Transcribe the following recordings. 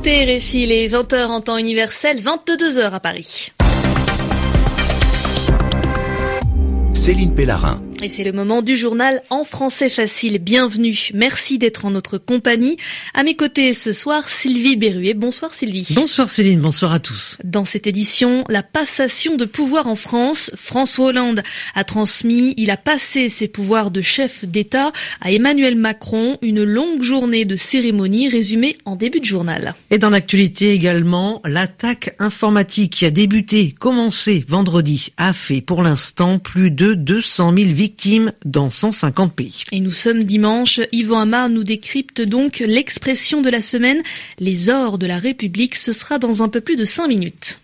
écoutez RFI, les 20h en temps universel, 22h à Paris. Céline Pellarin. Et c'est le moment du journal en français facile. Bienvenue. Merci d'être en notre compagnie. À mes côtés ce soir, Sylvie Berruet. Bonsoir Sylvie. Bonsoir Céline, bonsoir à tous. Dans cette édition, la passation de pouvoir en France. François Hollande a transmis, il a passé ses pouvoirs de chef d'État à Emmanuel Macron. Une longue journée de cérémonie résumée en début de journal. Et dans l'actualité également, l'attaque informatique qui a débuté, commencé vendredi, a fait pour l'instant plus de 200 000 victimes dans 150 pays. Et nous sommes dimanche. Yvan Amar nous décrypte donc l'expression de la semaine, les ors de la République. Ce sera dans un peu plus de 5 minutes.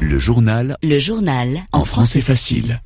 Le journal. Le journal. En français facile.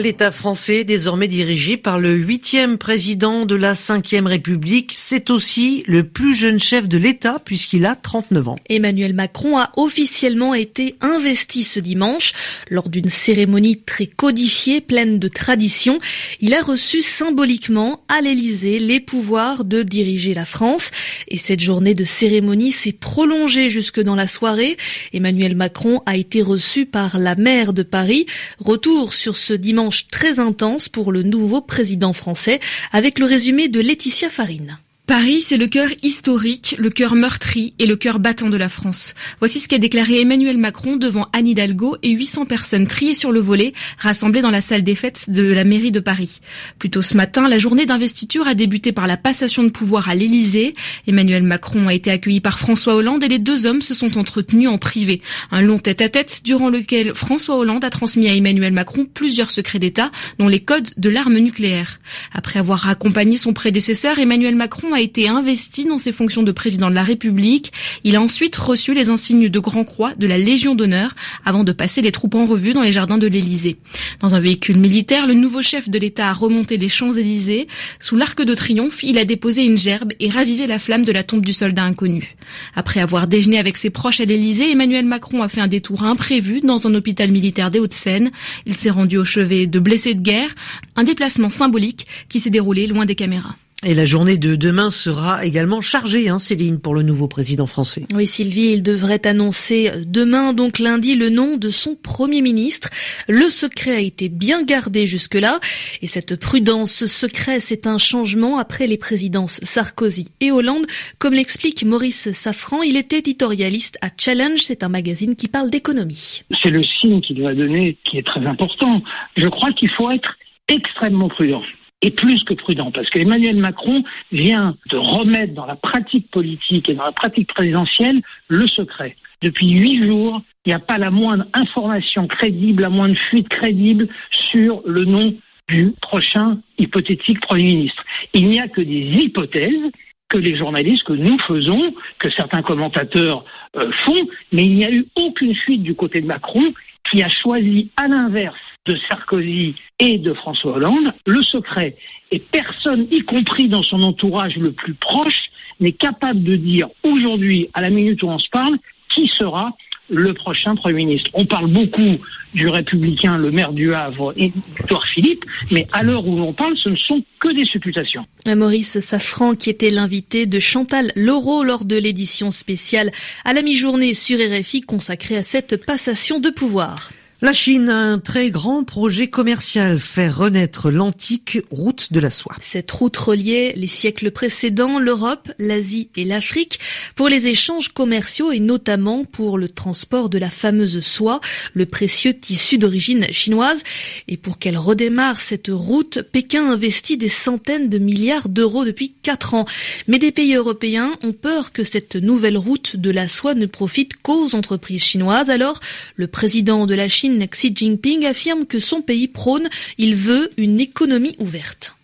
L'État français, désormais dirigé par le huitième président de la cinquième République, c'est aussi le plus jeune chef de l'État puisqu'il a 39 ans. Emmanuel Macron a officiellement été investi ce dimanche lors d'une cérémonie très codifiée, pleine de traditions. Il a reçu symboliquement à l'Élysée les pouvoirs de diriger la France. Et cette journée de cérémonie s'est prolongée jusque dans la soirée. Emmanuel Macron a été reçu par la maire de Paris. Retour sur ce dimanche très intense pour le nouveau président français avec le résumé de Laetitia Farine. Paris, c'est le cœur historique, le cœur meurtri et le cœur battant de la France. Voici ce qu'a déclaré Emmanuel Macron devant Anne Hidalgo et 800 personnes triées sur le volet, rassemblées dans la salle des fêtes de la mairie de Paris. Plus tôt ce matin, la journée d'investiture a débuté par la passation de pouvoir à l'Élysée. Emmanuel Macron a été accueilli par François Hollande et les deux hommes se sont entretenus en privé. Un long tête-à-tête durant lequel François Hollande a transmis à Emmanuel Macron plusieurs secrets d'État, dont les codes de l'arme nucléaire. Après avoir accompagné son prédécesseur, Emmanuel Macron a été investi dans ses fonctions de président de la République. Il a ensuite reçu les insignes de Grand Croix de la Légion d'honneur avant de passer les troupes en revue dans les jardins de l'Élysée. Dans un véhicule militaire, le nouveau chef de l'État a remonté les Champs-Élysées. Sous l'arc de triomphe, il a déposé une gerbe et ravivé la flamme de la tombe du soldat inconnu. Après avoir déjeuné avec ses proches à l'Élysée, Emmanuel Macron a fait un détour imprévu dans un hôpital militaire des Hauts-de-Seine. Il s'est rendu au chevet de blessés de guerre, un déplacement symbolique qui s'est déroulé loin des caméras. Et la journée de demain sera également chargée, hein, Céline, pour le nouveau président français. Oui, Sylvie, il devrait annoncer demain, donc lundi, le nom de son Premier ministre. Le secret a été bien gardé jusque-là. Et cette prudence secret, c'est un changement après les présidences Sarkozy et Hollande. Comme l'explique Maurice Safran, il est éditorialiste à Challenge. C'est un magazine qui parle d'économie. C'est le signe qu'il doit donner qui est très important. Je crois qu'il faut être extrêmement prudent est plus que prudent, parce qu'Emmanuel Macron vient de remettre dans la pratique politique et dans la pratique présidentielle le secret. Depuis huit jours, il n'y a pas la moindre information crédible, la moindre fuite crédible sur le nom du prochain hypothétique Premier ministre. Il n'y a que des hypothèses que les journalistes, que nous faisons, que certains commentateurs euh, font, mais il n'y a eu aucune fuite du côté de Macron qui a choisi à l'inverse de Sarkozy et de François Hollande le secret. Et personne, y compris dans son entourage le plus proche, n'est capable de dire aujourd'hui, à la minute où on se parle, qui sera le prochain Premier ministre. On parle beaucoup du républicain, le maire du Havre, Victor Philippe, mais à l'heure où l'on parle, ce ne sont que des supputations. Maurice Safran, qui était l'invité de Chantal Laureau lors de l'édition spéciale à la mi-journée sur RFI consacrée à cette passation de pouvoir. La Chine a un très grand projet commercial, faire renaître l'antique route de la soie. Cette route reliait les siècles précédents l'Europe, l'Asie et l'Afrique pour les échanges commerciaux et notamment pour le transport de la fameuse soie, le précieux tissu d'origine chinoise. Et pour qu'elle redémarre cette route, Pékin investit des centaines de milliards d'euros depuis quatre ans. Mais des pays européens ont peur que cette nouvelle route de la soie ne profite qu'aux entreprises chinoises. Alors, le président de la Chine Xi Jinping affirme que son pays prône, il veut une économie ouverte.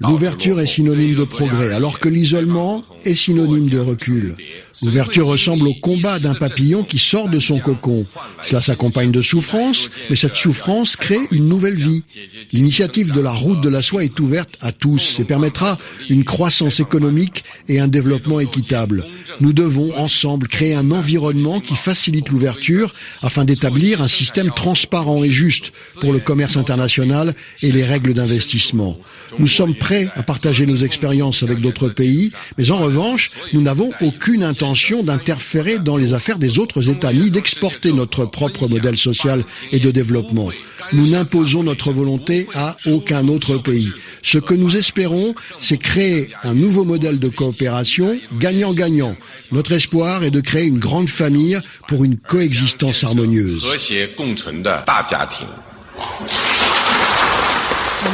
L'ouverture est synonyme de progrès, alors que l'isolement est synonyme de recul. L'ouverture ressemble au combat d'un papillon qui sort de son cocon. Cela s'accompagne de souffrance, mais cette souffrance crée une nouvelle vie. L'initiative de la route de la soie est ouverte à tous et permettra une croissance économique et un développement équitable. Nous devons ensemble créer un environnement qui facilite l'ouverture afin d'établir un système transparent et juste pour le commerce international et les règles d'investissement. Nous sommes prêts à partager nos expériences avec d'autres pays, mais en revanche, nous n'avons aucune intention d'interférer dans les affaires des autres États ni d'exporter notre propre modèle social et de développement. Nous n'imposons notre volonté à aucun autre pays. Ce que nous espérons, c'est créer un nouveau modèle de coopération gagnant-gagnant. Notre espoir est de créer une grande famille pour une coexistence harmonieuse.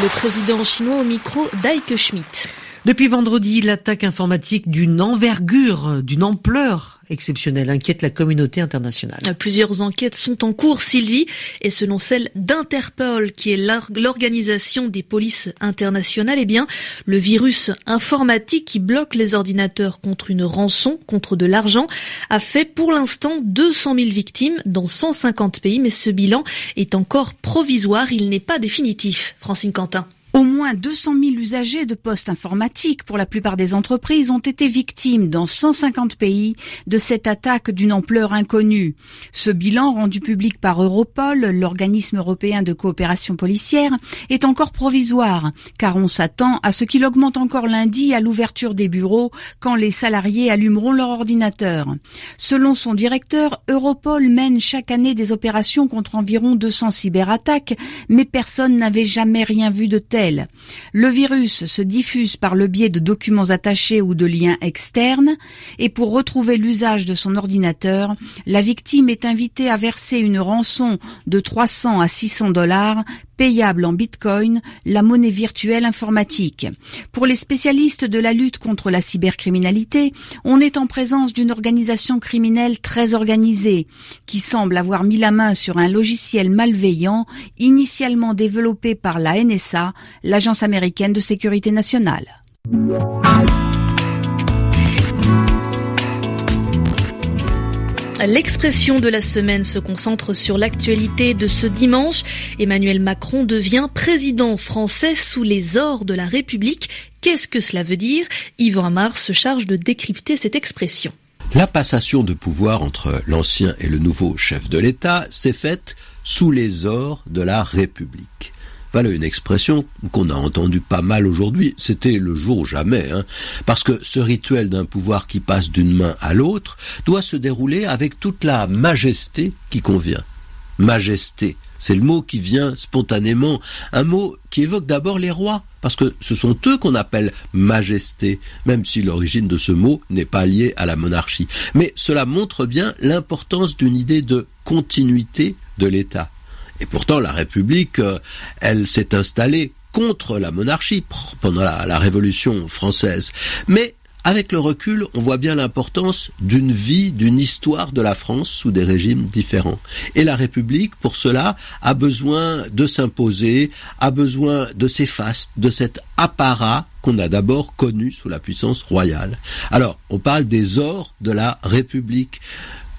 Le président chinois au micro d'Aike Schmidt. Depuis vendredi, l'attaque informatique d'une envergure, d'une ampleur exceptionnelle inquiète la communauté internationale. Plusieurs enquêtes sont en cours, Sylvie, et selon celle d'Interpol, qui est l'organisation des polices internationales, eh bien, le virus informatique qui bloque les ordinateurs contre une rançon, contre de l'argent, a fait pour l'instant 200 000 victimes dans 150 pays, mais ce bilan est encore provisoire, il n'est pas définitif. Francine Quentin. Au moins 200 000 usagers de postes informatiques pour la plupart des entreprises ont été victimes dans 150 pays de cette attaque d'une ampleur inconnue. Ce bilan rendu public par Europol, l'organisme européen de coopération policière, est encore provisoire car on s'attend à ce qu'il augmente encore lundi à l'ouverture des bureaux quand les salariés allumeront leur ordinateur. Selon son directeur, Europol mène chaque année des opérations contre environ 200 cyberattaques, mais personne n'avait jamais rien vu de tel le virus se diffuse par le biais de documents attachés ou de liens externes et pour retrouver l'usage de son ordinateur, la victime est invitée à verser une rançon de 300 à 600 dollars payable en bitcoin, la monnaie virtuelle informatique. Pour les spécialistes de la lutte contre la cybercriminalité, on est en présence d'une organisation criminelle très organisée, qui semble avoir mis la main sur un logiciel malveillant initialement développé par la NSA, l'agence américaine de sécurité nationale. L'expression de la semaine se concentre sur l'actualité de ce dimanche. Emmanuel Macron devient président français sous les ors de la République. Qu'est-ce que cela veut dire? Yvan Amar se charge de décrypter cette expression. La passation de pouvoir entre l'ancien et le nouveau chef de l'État s'est faite sous les ors de la République. Voilà une expression qu'on a entendue pas mal aujourd'hui. C'était le jour jamais, hein. parce que ce rituel d'un pouvoir qui passe d'une main à l'autre doit se dérouler avec toute la majesté qui convient. Majesté, c'est le mot qui vient spontanément, un mot qui évoque d'abord les rois, parce que ce sont eux qu'on appelle majesté, même si l'origine de ce mot n'est pas liée à la monarchie. Mais cela montre bien l'importance d'une idée de continuité de l'État. Et pourtant, la République, euh, elle s'est installée contre la monarchie pendant la, Révolution française. Mais avec le recul, on voit bien l'importance d'une vie, d'une histoire de la France sous des régimes différents. Et la République, pour cela, a besoin de s'imposer, a besoin de fastes, de cet apparat qu'on a d'abord connu sous la puissance royale. Alors, on parle des ors de la République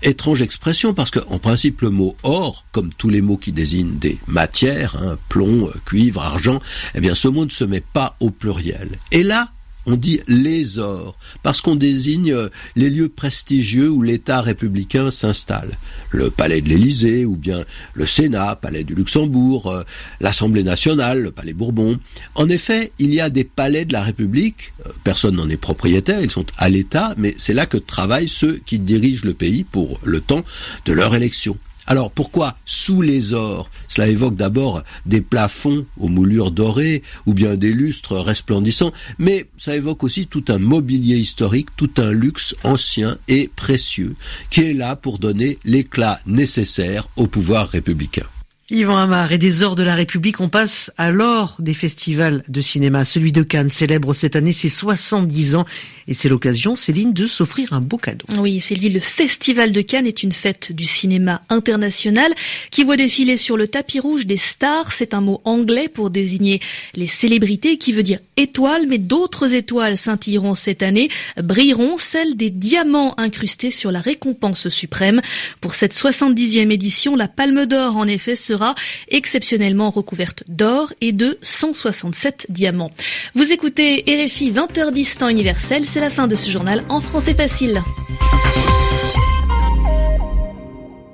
étrange expression parce que en principe le mot or, comme tous les mots qui désignent des matières, hein, plomb, cuivre, argent, eh bien ce mot ne se met pas au pluriel. Et là, on dit les ors, parce qu'on désigne les lieux prestigieux où l'État républicain s'installe. Le palais de l'Élysée, ou bien le Sénat, palais du Luxembourg, euh, l'Assemblée nationale, le palais Bourbon. En effet, il y a des palais de la République, euh, personne n'en est propriétaire, ils sont à l'État, mais c'est là que travaillent ceux qui dirigent le pays pour le temps de leur élection. Alors pourquoi sous les ors? Cela évoque d'abord des plafonds aux moulures dorées ou bien des lustres resplendissants, mais ça évoque aussi tout un mobilier historique, tout un luxe ancien et précieux qui est là pour donner l'éclat nécessaire au pouvoir républicain. Yvan Amar et des ors de la République, on passe à l'or des festivals de cinéma. Celui de Cannes célèbre cette année ses 70 ans et c'est l'occasion, Céline, de s'offrir un beau cadeau. Oui, Sylvie, le Festival de Cannes est une fête du cinéma international qui voit défiler sur le tapis rouge des stars. C'est un mot anglais pour désigner les célébrités qui veut dire étoiles, mais d'autres étoiles scintilleront cette année, brilleront celles des diamants incrustés sur la récompense suprême. Pour cette 70e édition, la Palme d'Or, en effet, sera exceptionnellement recouverte d'or et de 167 diamants. Vous écoutez RFI 20h10 temps universel, c'est la fin de ce journal en français facile.